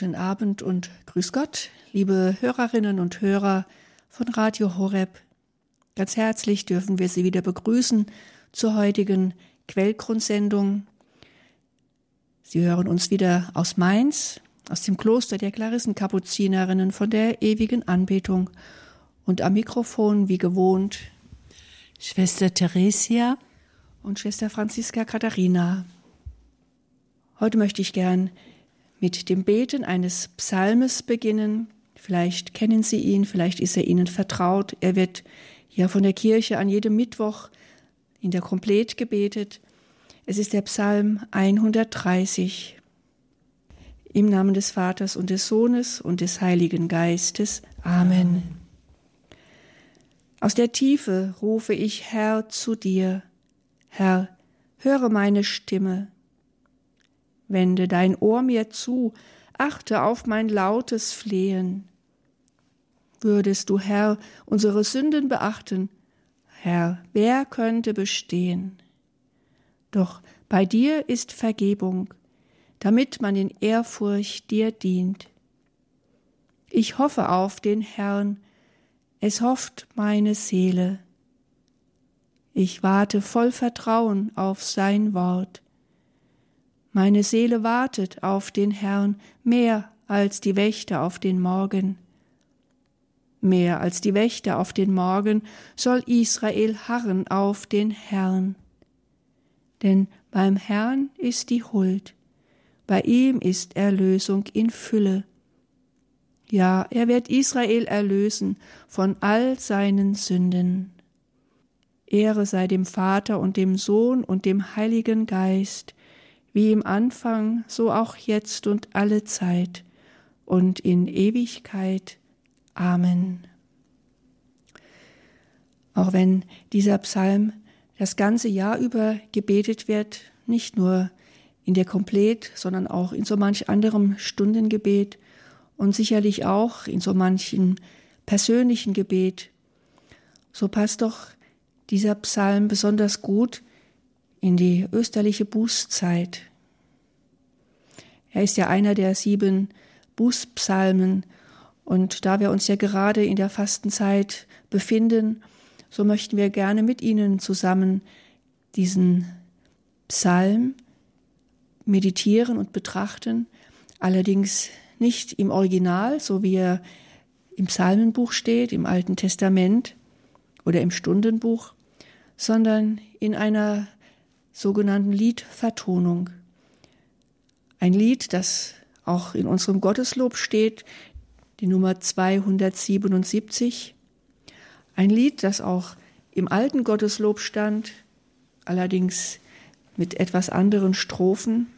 Guten Abend und Grüß Gott, liebe Hörerinnen und Hörer von Radio Horeb. Ganz herzlich dürfen wir Sie wieder begrüßen zur heutigen Quellgrundsendung. Sie hören uns wieder aus Mainz, aus dem Kloster der Klarissenkapuzinerinnen von der ewigen Anbetung. Und am Mikrofon, wie gewohnt, Schwester Theresia und Schwester Franziska Katharina. Heute möchte ich gern mit dem Beten eines Psalmes beginnen. Vielleicht kennen Sie ihn, vielleicht ist er Ihnen vertraut. Er wird ja von der Kirche an jedem Mittwoch in der Komplett gebetet. Es ist der Psalm 130. Im Namen des Vaters und des Sohnes und des Heiligen Geistes. Amen. Aus der Tiefe rufe ich Herr zu dir. Herr, höre meine Stimme. Wende dein Ohr mir zu, achte auf mein lautes Flehen. Würdest du, Herr, unsere Sünden beachten, Herr, wer könnte bestehen? Doch bei dir ist Vergebung, damit man in Ehrfurcht dir dient. Ich hoffe auf den Herrn, es hofft meine Seele. Ich warte voll Vertrauen auf sein Wort. Meine Seele wartet auf den Herrn mehr als die Wächter auf den Morgen. Mehr als die Wächter auf den Morgen soll Israel harren auf den Herrn. Denn beim Herrn ist die Huld, bei ihm ist Erlösung in Fülle. Ja, er wird Israel erlösen von all seinen Sünden. Ehre sei dem Vater und dem Sohn und dem Heiligen Geist, wie im Anfang, so auch jetzt und alle Zeit und in Ewigkeit. Amen. Auch wenn dieser Psalm das ganze Jahr über gebetet wird, nicht nur in der Komplett, sondern auch in so manch anderem Stundengebet und sicherlich auch in so manchen persönlichen Gebet, so passt doch dieser Psalm besonders gut in die österliche Bußzeit. Er ist ja einer der sieben Bußpsalmen und da wir uns ja gerade in der Fastenzeit befinden, so möchten wir gerne mit Ihnen zusammen diesen Psalm meditieren und betrachten, allerdings nicht im Original, so wie er im Psalmenbuch steht, im Alten Testament oder im Stundenbuch, sondern in einer sogenannten Liedvertonung. Ein Lied, das auch in unserem Gotteslob steht, die Nummer 277. Ein Lied, das auch im alten Gotteslob stand, allerdings mit etwas anderen Strophen.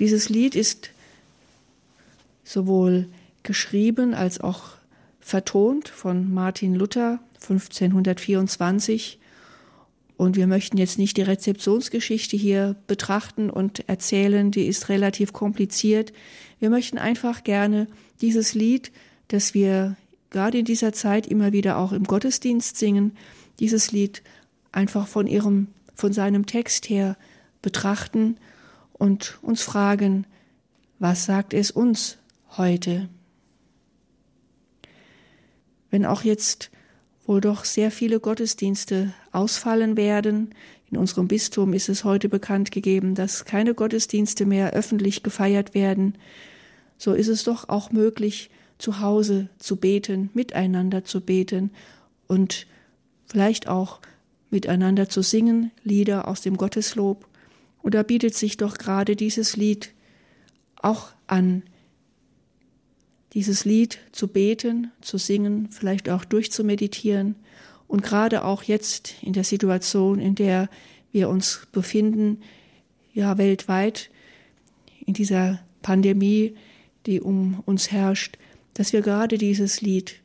Dieses Lied ist sowohl geschrieben als auch vertont von Martin Luther 1524 und wir möchten jetzt nicht die Rezeptionsgeschichte hier betrachten und erzählen, die ist relativ kompliziert. Wir möchten einfach gerne dieses Lied, das wir gerade in dieser Zeit immer wieder auch im Gottesdienst singen, dieses Lied einfach von ihrem, von seinem Text her betrachten und uns fragen, was sagt es uns heute? Wenn auch jetzt wohl doch sehr viele Gottesdienste ausfallen werden. In unserem Bistum ist es heute bekannt gegeben, dass keine Gottesdienste mehr öffentlich gefeiert werden. So ist es doch auch möglich, zu Hause zu beten, miteinander zu beten und vielleicht auch miteinander zu singen, Lieder aus dem Gotteslob. Und da bietet sich doch gerade dieses Lied auch an, dieses Lied zu beten, zu singen, vielleicht auch durchzumeditieren und gerade auch jetzt in der Situation, in der wir uns befinden, ja weltweit in dieser Pandemie, die um uns herrscht, dass wir gerade dieses Lied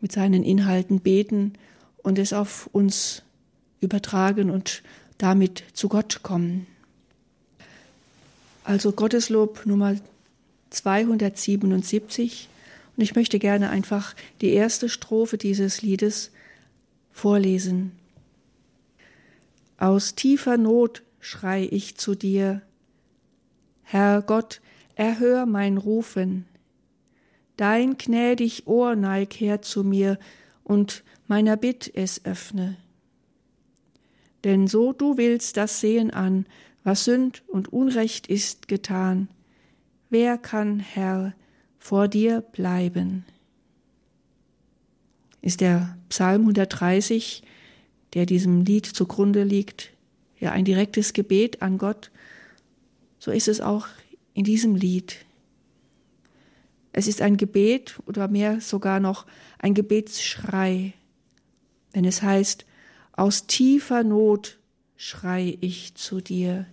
mit seinen Inhalten beten und es auf uns übertragen und damit zu Gott kommen. Also Gotteslob Nummer 277 und ich möchte gerne einfach die erste Strophe dieses Liedes vorlesen. Aus tiefer Not schrei ich zu dir, Herr Gott, erhör mein Rufen. Dein gnädig Ohr neig her zu mir und meiner Bitt es öffne. Denn so du willst das sehen an, was Sünd und Unrecht ist getan. Wer kann, Herr, vor dir bleiben? Ist der Psalm 130, der diesem Lied zugrunde liegt, ja ein direktes Gebet an Gott, so ist es auch in diesem Lied. Es ist ein Gebet oder mehr sogar noch ein Gebetsschrei, wenn es heißt, aus tiefer Not schrei ich zu dir.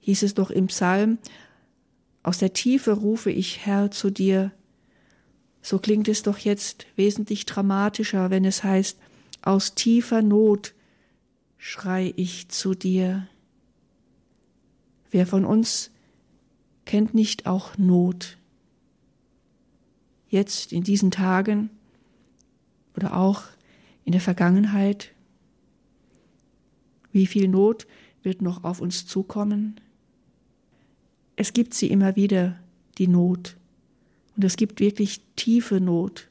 Hieß es doch im Psalm, aus der Tiefe rufe ich Herr zu dir. So klingt es doch jetzt wesentlich dramatischer, wenn es heißt, aus tiefer Not schrei ich zu dir. Wer von uns kennt nicht auch Not? Jetzt in diesen Tagen oder auch in der Vergangenheit? Wie viel Not wird noch auf uns zukommen? Es gibt sie immer wieder, die Not. Und es gibt wirklich tiefe Not,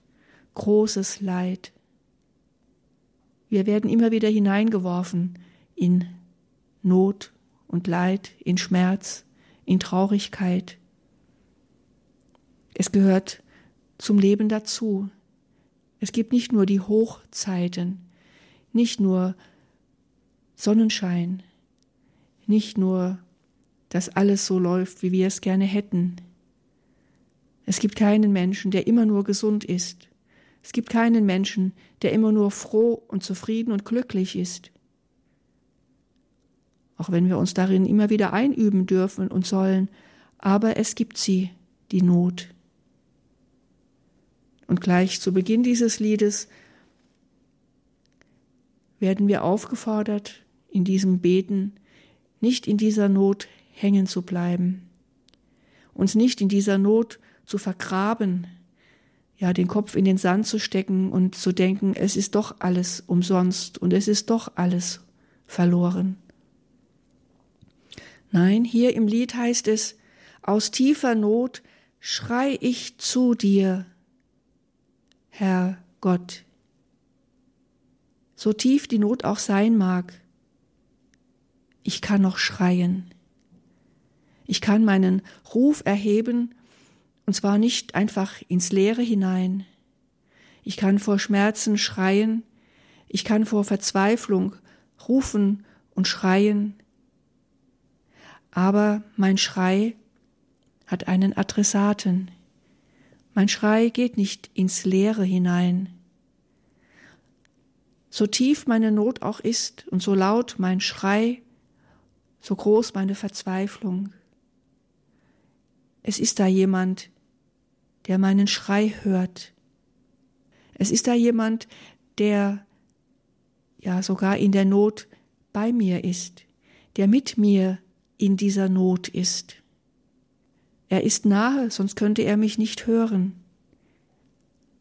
großes Leid. Wir werden immer wieder hineingeworfen in Not und Leid, in Schmerz, in Traurigkeit. Es gehört zum Leben dazu. Es gibt nicht nur die Hochzeiten, nicht nur Sonnenschein, nicht nur, dass alles so läuft, wie wir es gerne hätten. Es gibt keinen Menschen, der immer nur gesund ist. Es gibt keinen Menschen, der immer nur froh und zufrieden und glücklich ist. Auch wenn wir uns darin immer wieder einüben dürfen und sollen, aber es gibt sie, die Not. Und gleich zu Beginn dieses Liedes werden wir aufgefordert, in diesem Beten nicht in dieser Not hängen zu bleiben, uns nicht in dieser Not zu vergraben, ja, den Kopf in den Sand zu stecken und zu denken, es ist doch alles umsonst und es ist doch alles verloren. Nein, hier im Lied heißt es, aus tiefer Not schrei ich zu dir, Herr Gott. So tief die Not auch sein mag, ich kann noch schreien. Ich kann meinen Ruf erheben, und zwar nicht einfach ins Leere hinein. Ich kann vor Schmerzen schreien, ich kann vor Verzweiflung rufen und schreien, aber mein Schrei hat einen Adressaten. Mein Schrei geht nicht ins Leere hinein. So tief meine Not auch ist und so laut mein Schrei, so groß meine Verzweiflung. Es ist da jemand, der meinen Schrei hört. Es ist da jemand, der ja sogar in der Not bei mir ist, der mit mir in dieser Not ist. Er ist nahe, sonst könnte er mich nicht hören.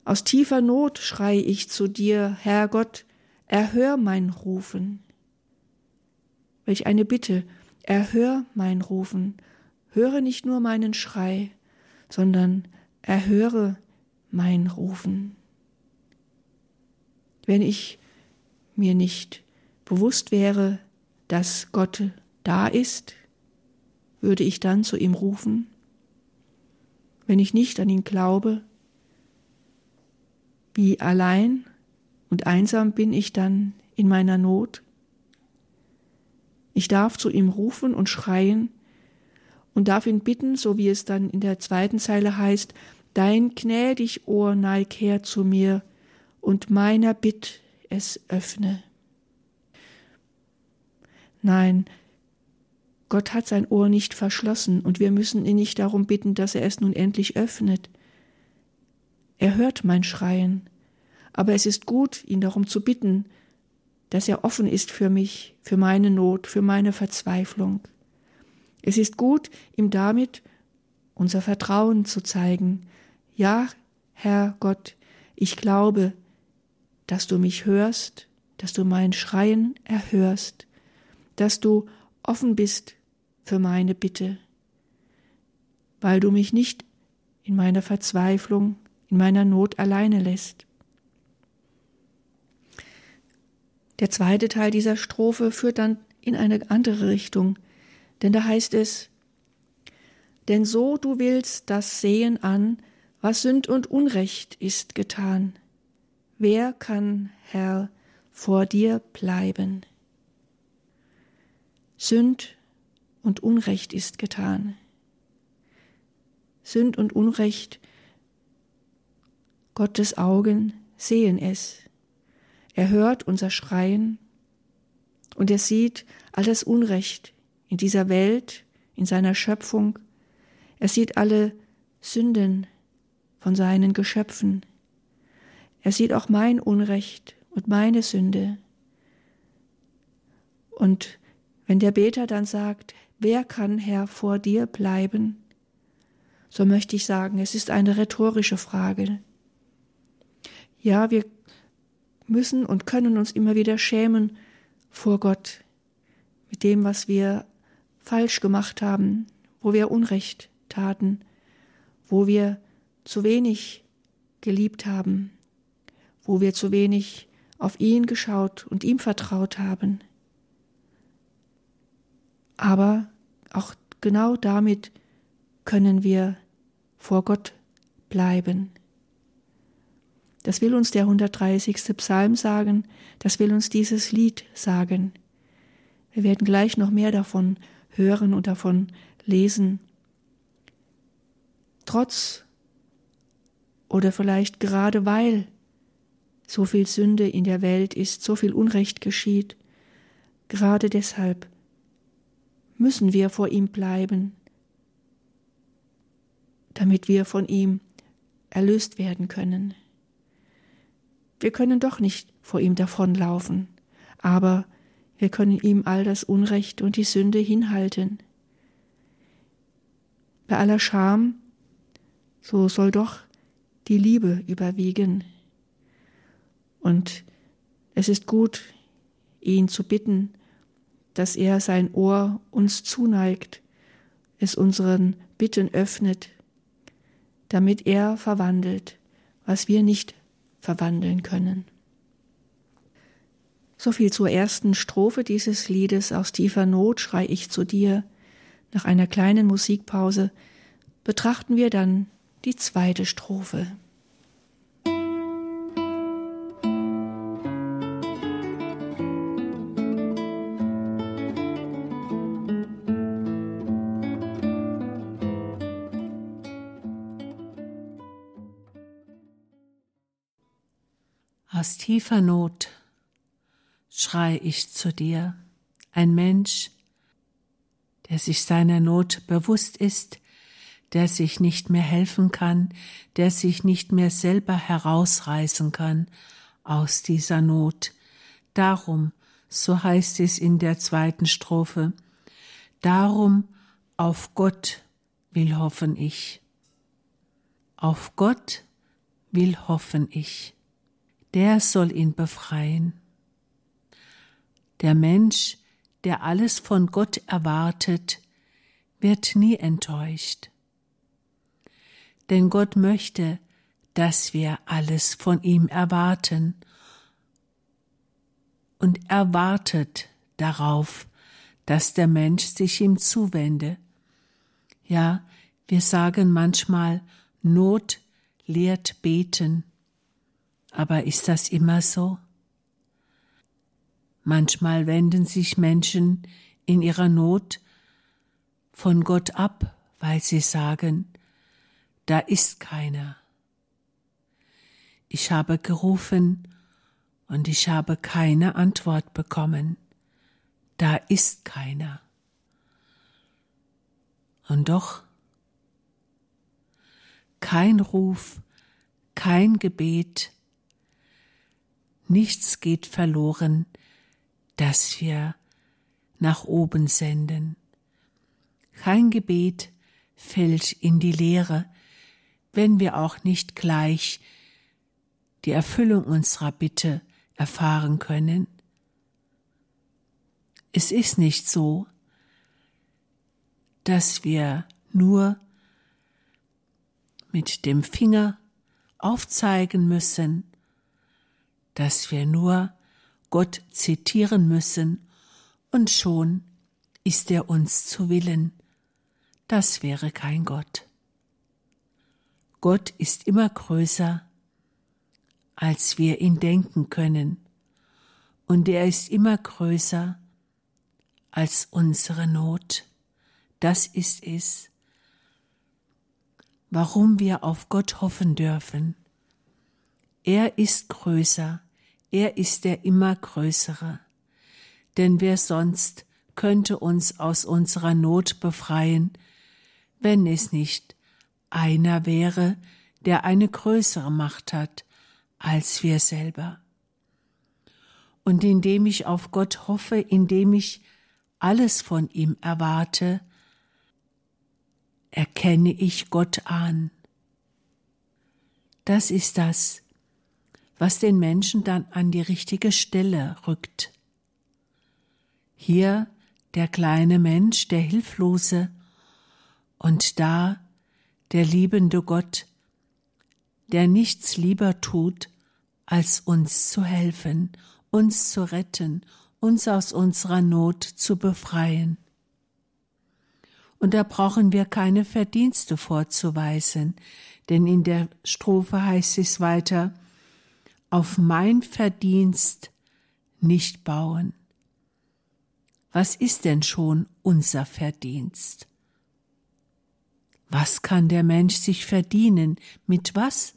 Aus tiefer Not schrei ich zu dir, Herr Gott, erhör mein Rufen. Welch eine Bitte, erhör mein Rufen, höre nicht nur meinen Schrei, sondern erhöre mein Rufen. Wenn ich mir nicht bewusst wäre, dass Gott da ist, würde ich dann zu ihm rufen? wenn ich nicht an ihn glaube? Wie allein und einsam bin ich dann in meiner Not? Ich darf zu ihm rufen und schreien und darf ihn bitten, so wie es dann in der zweiten Zeile heißt, Dein gnädig Ohr neig her zu mir und meiner Bitt es öffne. Nein, Gott hat sein Ohr nicht verschlossen und wir müssen ihn nicht darum bitten, dass er es nun endlich öffnet. Er hört mein Schreien, aber es ist gut, ihn darum zu bitten, dass er offen ist für mich, für meine Not, für meine Verzweiflung. Es ist gut, ihm damit unser Vertrauen zu zeigen. Ja, Herr Gott, ich glaube, dass du mich hörst, dass du mein Schreien erhörst, dass du offen bist für meine Bitte. weil du mich nicht in meiner Verzweiflung, in meiner Not alleine lässt. Der zweite Teil dieser Strophe führt dann in eine andere Richtung, denn da heißt es, denn so du willst das Sehen an, was Sünd und Unrecht ist getan. Wer kann, Herr, vor dir bleiben? Sünd und Unrecht ist getan. Sünd und Unrecht, Gottes Augen sehen es. Er hört unser Schreien und er sieht all das Unrecht in dieser Welt, in seiner Schöpfung. Er sieht alle Sünden von seinen Geschöpfen. Er sieht auch mein Unrecht und meine Sünde. Und wenn der Beter dann sagt, wer kann Herr vor dir bleiben? So möchte ich sagen, es ist eine rhetorische Frage. Ja, wir müssen und können uns immer wieder schämen vor Gott mit dem, was wir falsch gemacht haben, wo wir Unrecht taten, wo wir zu wenig geliebt haben, wo wir zu wenig auf ihn geschaut und ihm vertraut haben. Aber auch genau damit können wir vor Gott bleiben. Das will uns der 130. Psalm sagen, das will uns dieses Lied sagen. Wir werden gleich noch mehr davon hören und davon lesen. Trotz oder vielleicht gerade weil so viel Sünde in der Welt ist, so viel Unrecht geschieht, gerade deshalb müssen wir vor ihm bleiben, damit wir von ihm erlöst werden können. Wir können doch nicht vor ihm davonlaufen, aber wir können ihm all das Unrecht und die Sünde hinhalten. Bei aller Scham, so soll doch die Liebe überwiegen. Und es ist gut, ihn zu bitten, dass er sein Ohr uns zuneigt, es unseren Bitten öffnet, damit er verwandelt, was wir nicht verwandeln können. So viel zur ersten Strophe dieses Liedes Aus tiefer Not schrei ich zu dir. Nach einer kleinen Musikpause betrachten wir dann die zweite Strophe. Aus tiefer Not schrei ich zu dir, ein Mensch, der sich seiner Not bewusst ist, der sich nicht mehr helfen kann, der sich nicht mehr selber herausreißen kann aus dieser Not. Darum, so heißt es in der zweiten Strophe, darum auf Gott will hoffen ich. Auf Gott will hoffen ich der soll ihn befreien. Der Mensch, der alles von Gott erwartet, wird nie enttäuscht. Denn Gott möchte, dass wir alles von ihm erwarten und erwartet darauf, dass der Mensch sich ihm zuwende. Ja, wir sagen manchmal, Not lehrt beten. Aber ist das immer so? Manchmal wenden sich Menschen in ihrer Not von Gott ab, weil sie sagen, da ist keiner. Ich habe gerufen und ich habe keine Antwort bekommen. Da ist keiner. Und doch kein Ruf, kein Gebet, Nichts geht verloren, das wir nach oben senden. Kein Gebet fällt in die Leere, wenn wir auch nicht gleich die Erfüllung unserer Bitte erfahren können. Es ist nicht so, dass wir nur mit dem Finger aufzeigen müssen, dass wir nur Gott zitieren müssen und schon ist er uns zu Willen. Das wäre kein Gott. Gott ist immer größer, als wir ihn denken können, und er ist immer größer als unsere Not. Das ist es, warum wir auf Gott hoffen dürfen. Er ist größer, er ist der immer Größere. Denn wer sonst könnte uns aus unserer Not befreien, wenn es nicht einer wäre, der eine größere Macht hat als wir selber. Und indem ich auf Gott hoffe, indem ich alles von ihm erwarte, erkenne ich Gott an. Das ist das, was den Menschen dann an die richtige Stelle rückt. Hier der kleine Mensch, der Hilflose, und da der liebende Gott, der nichts lieber tut, als uns zu helfen, uns zu retten, uns aus unserer Not zu befreien. Und da brauchen wir keine Verdienste vorzuweisen, denn in der Strophe heißt es weiter, auf mein Verdienst nicht bauen. Was ist denn schon unser Verdienst? Was kann der Mensch sich verdienen? Mit was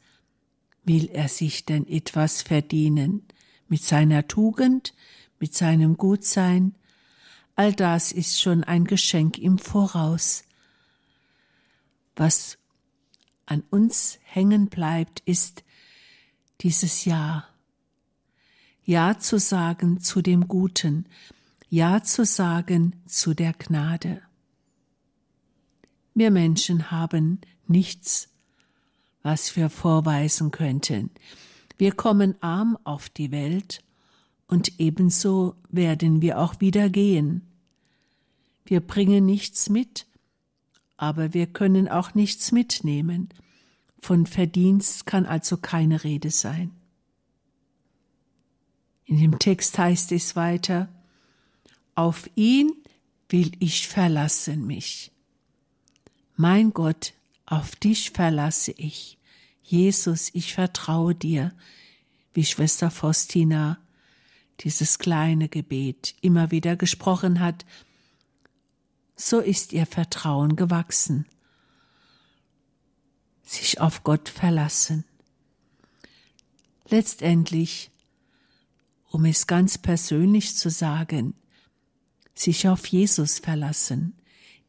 will er sich denn etwas verdienen? Mit seiner Tugend, mit seinem Gutsein? All das ist schon ein Geschenk im Voraus. Was an uns hängen bleibt, ist dieses Ja. Ja zu sagen zu dem Guten, Ja zu sagen zu der Gnade. Wir Menschen haben nichts, was wir vorweisen könnten. Wir kommen arm auf die Welt und ebenso werden wir auch wieder gehen. Wir bringen nichts mit, aber wir können auch nichts mitnehmen. Von Verdienst kann also keine Rede sein. In dem Text heißt es weiter, auf ihn will ich verlassen mich. Mein Gott, auf dich verlasse ich. Jesus, ich vertraue dir, wie Schwester Faustina dieses kleine Gebet immer wieder gesprochen hat, so ist ihr Vertrauen gewachsen. Sich auf Gott verlassen. Letztendlich, um es ganz persönlich zu sagen, sich auf Jesus verlassen,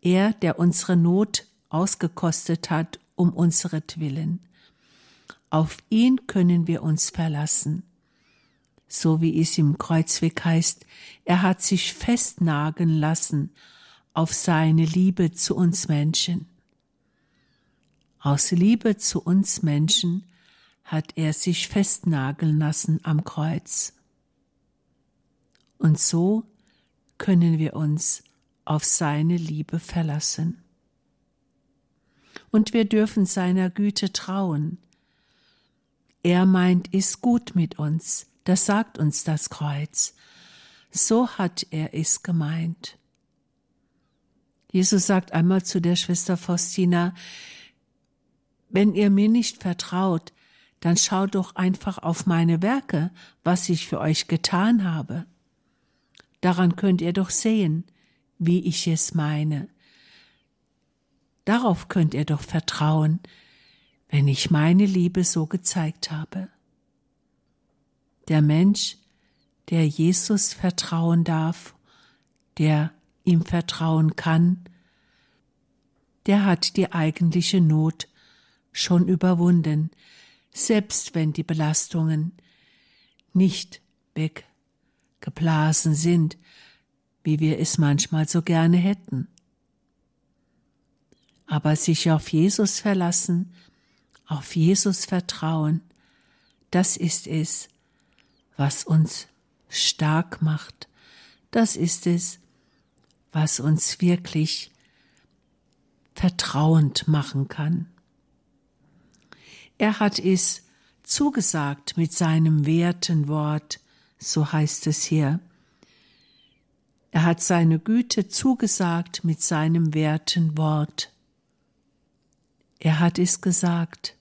er, der unsere Not ausgekostet hat um unseretwillen. Auf ihn können wir uns verlassen. So wie es im Kreuzweg heißt, er hat sich festnageln lassen auf seine Liebe zu uns Menschen. Aus Liebe zu uns Menschen hat er sich festnageln lassen am Kreuz. Und so können wir uns auf seine Liebe verlassen. Und wir dürfen seiner Güte trauen. Er meint es gut mit uns, das sagt uns das Kreuz. So hat er es gemeint. Jesus sagt einmal zu der Schwester Faustina, wenn ihr mir nicht vertraut, dann schaut doch einfach auf meine Werke, was ich für euch getan habe. Daran könnt ihr doch sehen, wie ich es meine. Darauf könnt ihr doch vertrauen, wenn ich meine Liebe so gezeigt habe. Der Mensch, der Jesus vertrauen darf, der ihm vertrauen kann, der hat die eigentliche Not schon überwunden, selbst wenn die Belastungen nicht weggeblasen sind, wie wir es manchmal so gerne hätten. Aber sich auf Jesus verlassen, auf Jesus vertrauen, das ist es, was uns stark macht, das ist es, was uns wirklich vertrauend machen kann. Er hat es zugesagt mit seinem werten Wort, so heißt es hier. Er hat seine Güte zugesagt mit seinem werten Wort. Er hat es gesagt.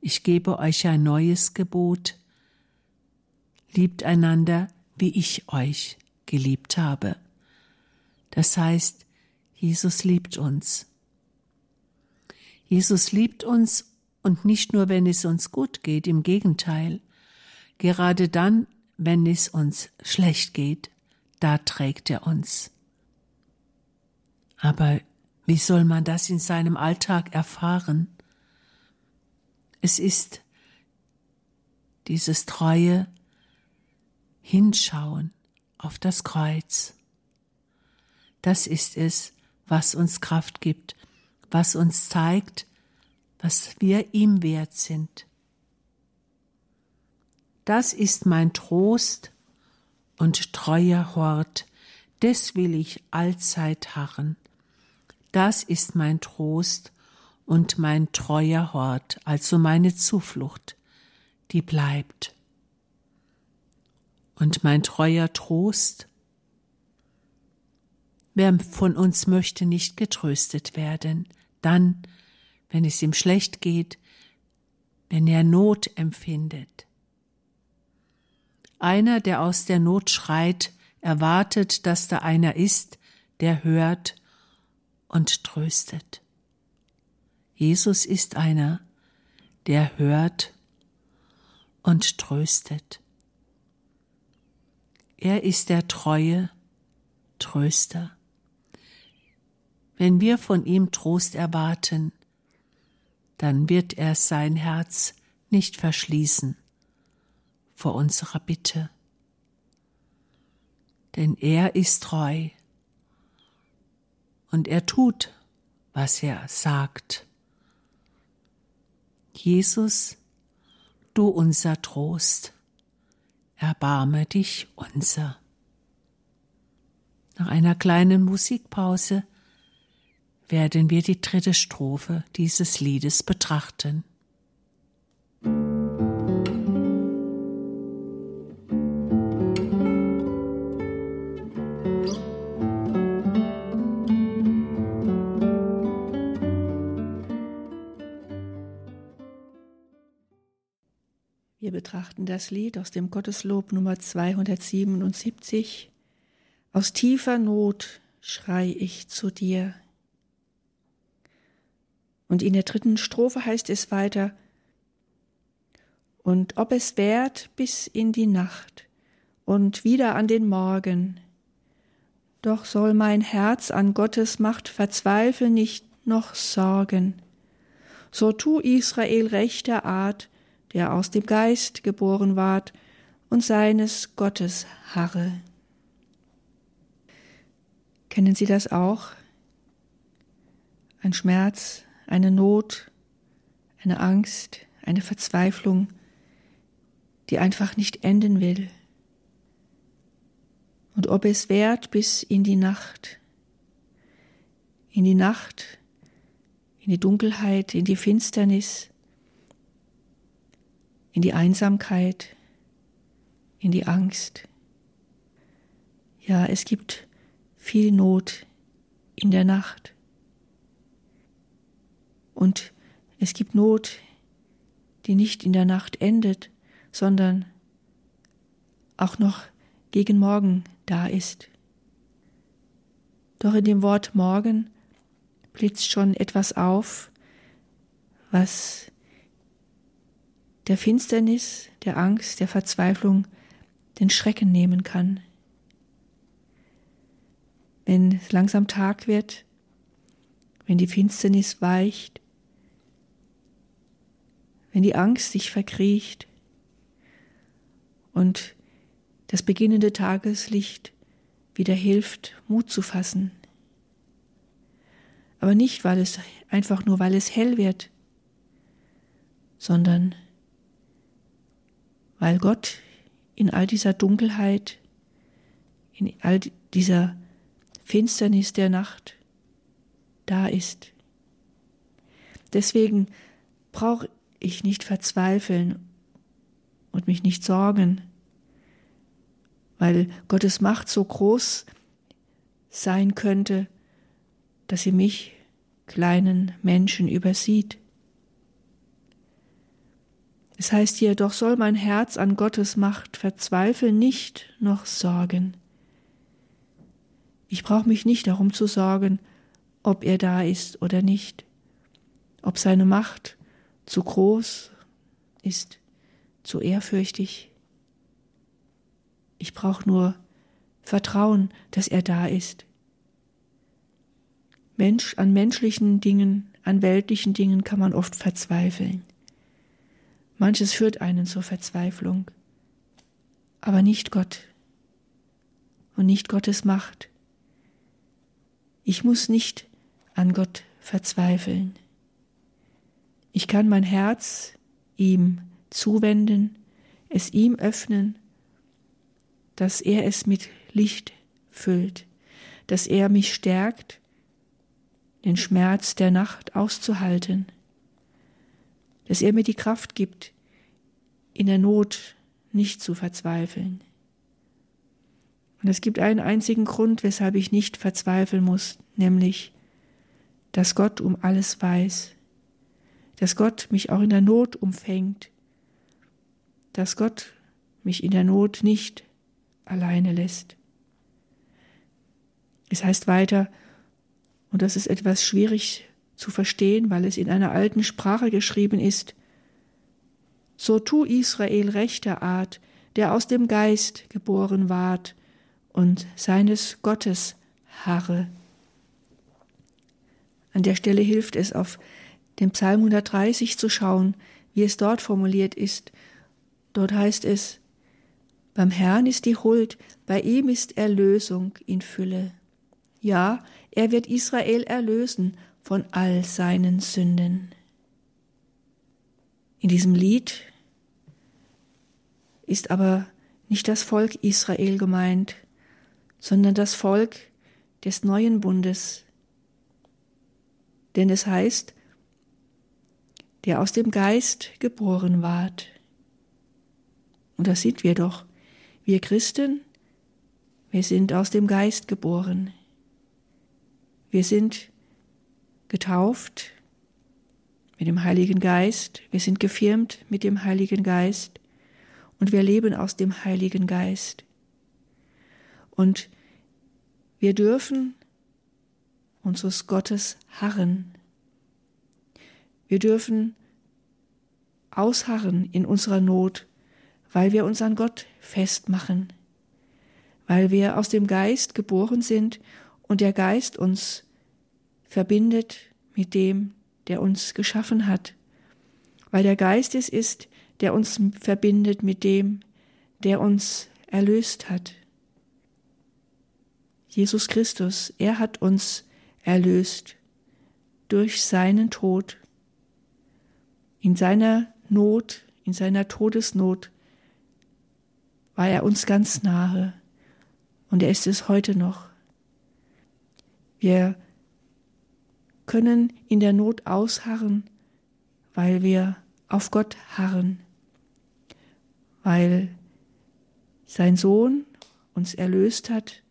Ich gebe euch ein neues Gebot. Liebt einander, wie ich euch geliebt habe. Das heißt, Jesus liebt uns. Jesus liebt uns und nicht nur, wenn es uns gut geht, im Gegenteil. Gerade dann, wenn es uns schlecht geht, da trägt er uns. Aber wie soll man das in seinem Alltag erfahren? Es ist dieses treue Hinschauen auf das Kreuz. Das ist es, was uns Kraft gibt, was uns zeigt, was wir ihm wert sind. Das ist mein Trost und treuer Hort, des will ich allzeit harren. Das ist mein Trost und mein treuer Hort, also meine Zuflucht, die bleibt. Und mein treuer Trost, wer von uns möchte nicht getröstet werden, dann, wenn es ihm schlecht geht, wenn er Not empfindet. Einer, der aus der Not schreit, erwartet, dass da einer ist, der hört und tröstet. Jesus ist einer, der hört und tröstet. Er ist der treue Tröster. Wenn wir von ihm Trost erwarten, dann wird er sein Herz nicht verschließen vor unserer Bitte. Denn er ist treu und er tut, was er sagt. Jesus, du unser Trost, erbarme dich unser. Nach einer kleinen Musikpause werden wir die dritte Strophe dieses Liedes betrachten. Wir betrachten das Lied aus dem Gotteslob Nummer 277. Aus tiefer Not schrei ich zu dir. Und in der dritten Strophe heißt es weiter, und ob es währt bis in die Nacht und wieder an den Morgen, doch soll mein Herz an Gottes Macht verzweifeln nicht noch sorgen. So tu Israel rechter Art, der aus dem Geist geboren ward und seines Gottes harre. Kennen Sie das auch? Ein Schmerz, eine Not, eine Angst, eine Verzweiflung, die einfach nicht enden will. Und ob es währt bis in die Nacht, in die Nacht, in die Dunkelheit, in die Finsternis, in die Einsamkeit, in die Angst. Ja, es gibt viel Not in der Nacht. Und es gibt Not, die nicht in der Nacht endet, sondern auch noch gegen Morgen da ist. Doch in dem Wort morgen blitzt schon etwas auf, was der Finsternis, der Angst, der Verzweiflung den Schrecken nehmen kann. Wenn es langsam Tag wird, wenn die Finsternis weicht, wenn die Angst sich verkriecht und das beginnende Tageslicht wieder hilft, Mut zu fassen. Aber nicht, weil es einfach nur, weil es hell wird, sondern weil Gott in all dieser Dunkelheit, in all dieser Finsternis der Nacht da ist. Deswegen brauche ich nicht verzweifeln und mich nicht sorgen, weil Gottes Macht so groß sein könnte, dass sie mich, kleinen Menschen, übersieht. Es heißt hier, doch soll mein Herz an Gottes Macht verzweifeln, nicht noch sorgen. Ich brauche mich nicht darum zu sorgen, ob er da ist oder nicht, ob seine Macht zu groß ist, zu ehrfürchtig. Ich brauche nur Vertrauen, dass er da ist. Mensch, an menschlichen Dingen, an weltlichen Dingen kann man oft verzweifeln. Manches führt einen zur Verzweiflung, aber nicht Gott und nicht Gottes Macht. Ich muss nicht an Gott verzweifeln. Ich kann mein Herz ihm zuwenden, es ihm öffnen, dass er es mit Licht füllt, dass er mich stärkt, den Schmerz der Nacht auszuhalten, dass er mir die Kraft gibt, in der Not nicht zu verzweifeln. Und es gibt einen einzigen Grund, weshalb ich nicht verzweifeln muss, nämlich, dass Gott um alles weiß, dass Gott mich auch in der Not umfängt, dass Gott mich in der Not nicht alleine lässt. Es heißt weiter, und das ist etwas schwierig zu verstehen, weil es in einer alten Sprache geschrieben ist. So tu Israel rechter Art, der aus dem Geist geboren ward und seines Gottes harre. An der Stelle hilft es, auf den Psalm 130 zu schauen, wie es dort formuliert ist. Dort heißt es, beim Herrn ist die Huld, bei ihm ist Erlösung in Fülle. Ja, er wird Israel erlösen von all seinen Sünden. In diesem Lied ist aber nicht das Volk Israel gemeint, sondern das Volk des neuen Bundes. Denn es heißt, der aus dem Geist geboren ward. Und das sind wir doch. Wir Christen, wir sind aus dem Geist geboren. Wir sind getauft mit dem Heiligen Geist, wir sind gefirmt mit dem Heiligen Geist und wir leben aus dem Heiligen Geist. Und wir dürfen unseres Gottes harren. Wir dürfen ausharren in unserer Not, weil wir uns an Gott festmachen, weil wir aus dem Geist geboren sind und der Geist uns verbindet mit dem, der uns geschaffen hat, weil der Geist es ist, der uns verbindet mit dem, der uns erlöst hat. Jesus Christus, er hat uns erlöst durch seinen Tod. In seiner Not, in seiner Todesnot war er uns ganz nahe und er ist es heute noch. Wir können in der Not ausharren, weil wir auf Gott harren, weil sein Sohn uns erlöst hat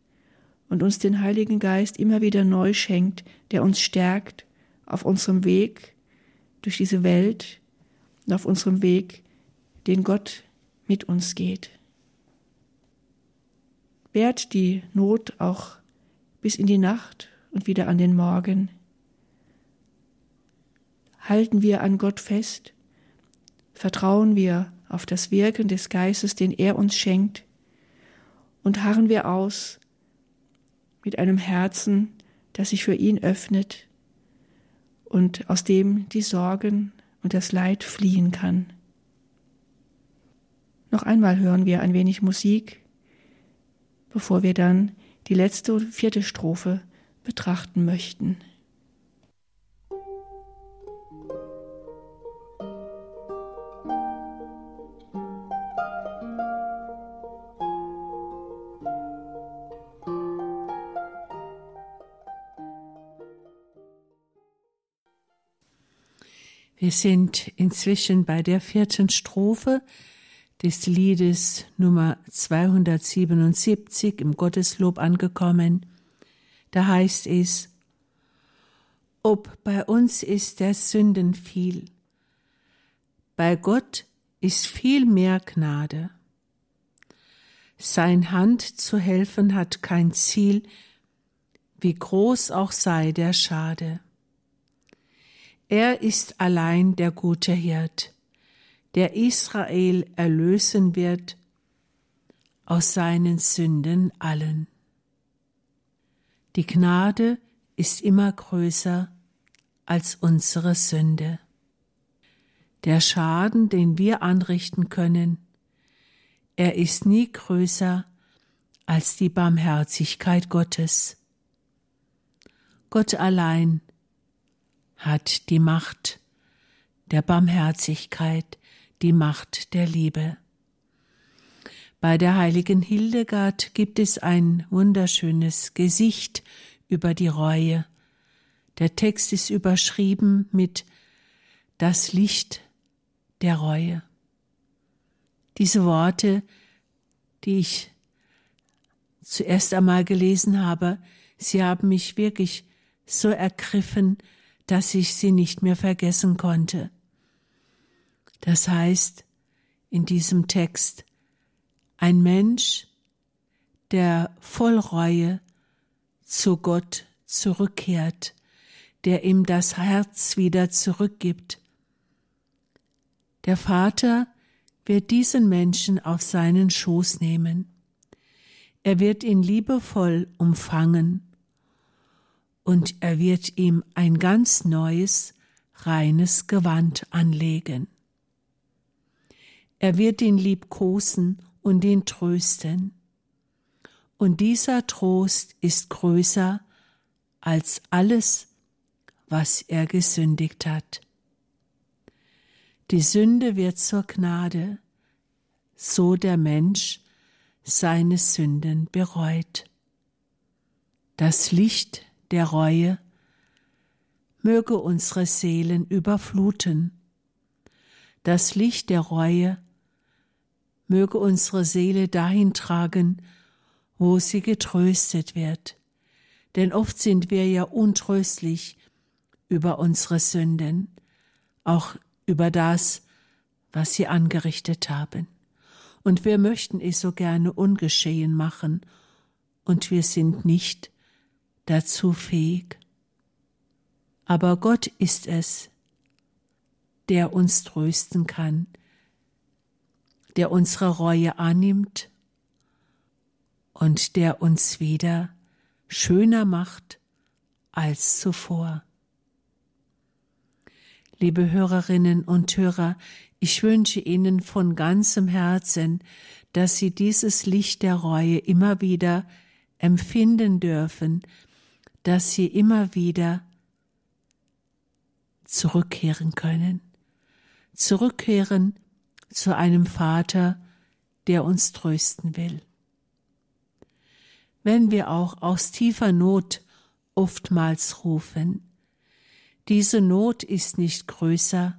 und uns den Heiligen Geist immer wieder neu schenkt, der uns stärkt auf unserem Weg durch diese Welt und auf unserem Weg, den Gott mit uns geht. Wehrt die Not auch bis in die Nacht und wieder an den Morgen. Halten wir an Gott fest, vertrauen wir auf das Wirken des Geistes, den er uns schenkt, und harren wir aus mit einem Herzen, das sich für ihn öffnet und aus dem die Sorgen und das Leid fliehen kann. Noch einmal hören wir ein wenig Musik, bevor wir dann die letzte und vierte Strophe betrachten möchten. Wir sind inzwischen bei der vierten Strophe des Liedes Nummer 277 im Gotteslob angekommen. Da heißt es, ob bei uns ist der Sünden viel, bei Gott ist viel mehr Gnade. Sein Hand zu helfen hat kein Ziel, wie groß auch sei der Schade. Er ist allein der gute Hirt, der Israel erlösen wird aus seinen Sünden allen. Die Gnade ist immer größer als unsere Sünde. Der Schaden, den wir anrichten können, er ist nie größer als die Barmherzigkeit Gottes. Gott allein hat die Macht der Barmherzigkeit, die Macht der Liebe. Bei der heiligen Hildegard gibt es ein wunderschönes Gesicht über die Reue. Der Text ist überschrieben mit das Licht der Reue. Diese Worte, die ich zuerst einmal gelesen habe, sie haben mich wirklich so ergriffen, dass ich sie nicht mehr vergessen konnte. Das heißt, in diesem Text, ein Mensch, der voll Reue zu Gott zurückkehrt, der ihm das Herz wieder zurückgibt. Der Vater wird diesen Menschen auf seinen Schoß nehmen. Er wird ihn liebevoll umfangen und er wird ihm ein ganz neues, reines Gewand anlegen. Er wird ihn liebkosen und ihn trösten. Und dieser Trost ist größer als alles, was er gesündigt hat. Die Sünde wird zur Gnade, so der Mensch seine Sünden bereut. Das Licht der Reue möge unsere Seelen überfluten. Das Licht der Reue möge unsere Seele dahin tragen, wo sie getröstet wird. Denn oft sind wir ja untröstlich über unsere Sünden, auch über das, was sie angerichtet haben. Und wir möchten es so gerne ungeschehen machen, und wir sind nicht dazu fähig. Aber Gott ist es, der uns trösten kann, der unsere Reue annimmt und der uns wieder schöner macht als zuvor. Liebe Hörerinnen und Hörer, ich wünsche Ihnen von ganzem Herzen, dass Sie dieses Licht der Reue immer wieder empfinden dürfen, dass Sie immer wieder zurückkehren können, zurückkehren zu einem Vater, der uns trösten will. Wenn wir auch aus tiefer Not oftmals rufen, diese Not ist nicht größer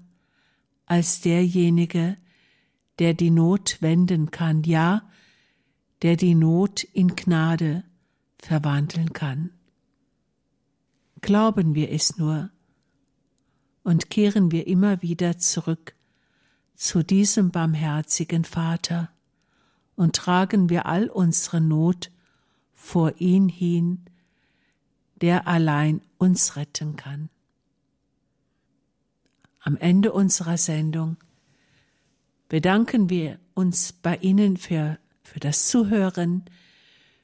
als derjenige, der die Not wenden kann, ja, der die Not in Gnade verwandeln kann. Glauben wir es nur und kehren wir immer wieder zurück zu diesem barmherzigen Vater und tragen wir all unsere Not vor ihn hin, der allein uns retten kann. Am Ende unserer Sendung bedanken wir uns bei Ihnen für, für das Zuhören,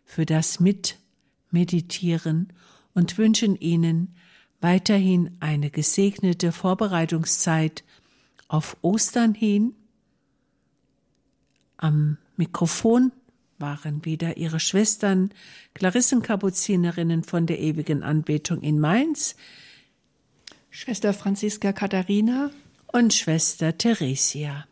für das Mitmeditieren und wünschen Ihnen weiterhin eine gesegnete Vorbereitungszeit auf Ostern hin. Am Mikrofon waren wieder Ihre Schwestern Klarissenkapuzinerinnen von der ewigen Anbetung in Mainz. Schwester Franziska Katharina und Schwester Theresia.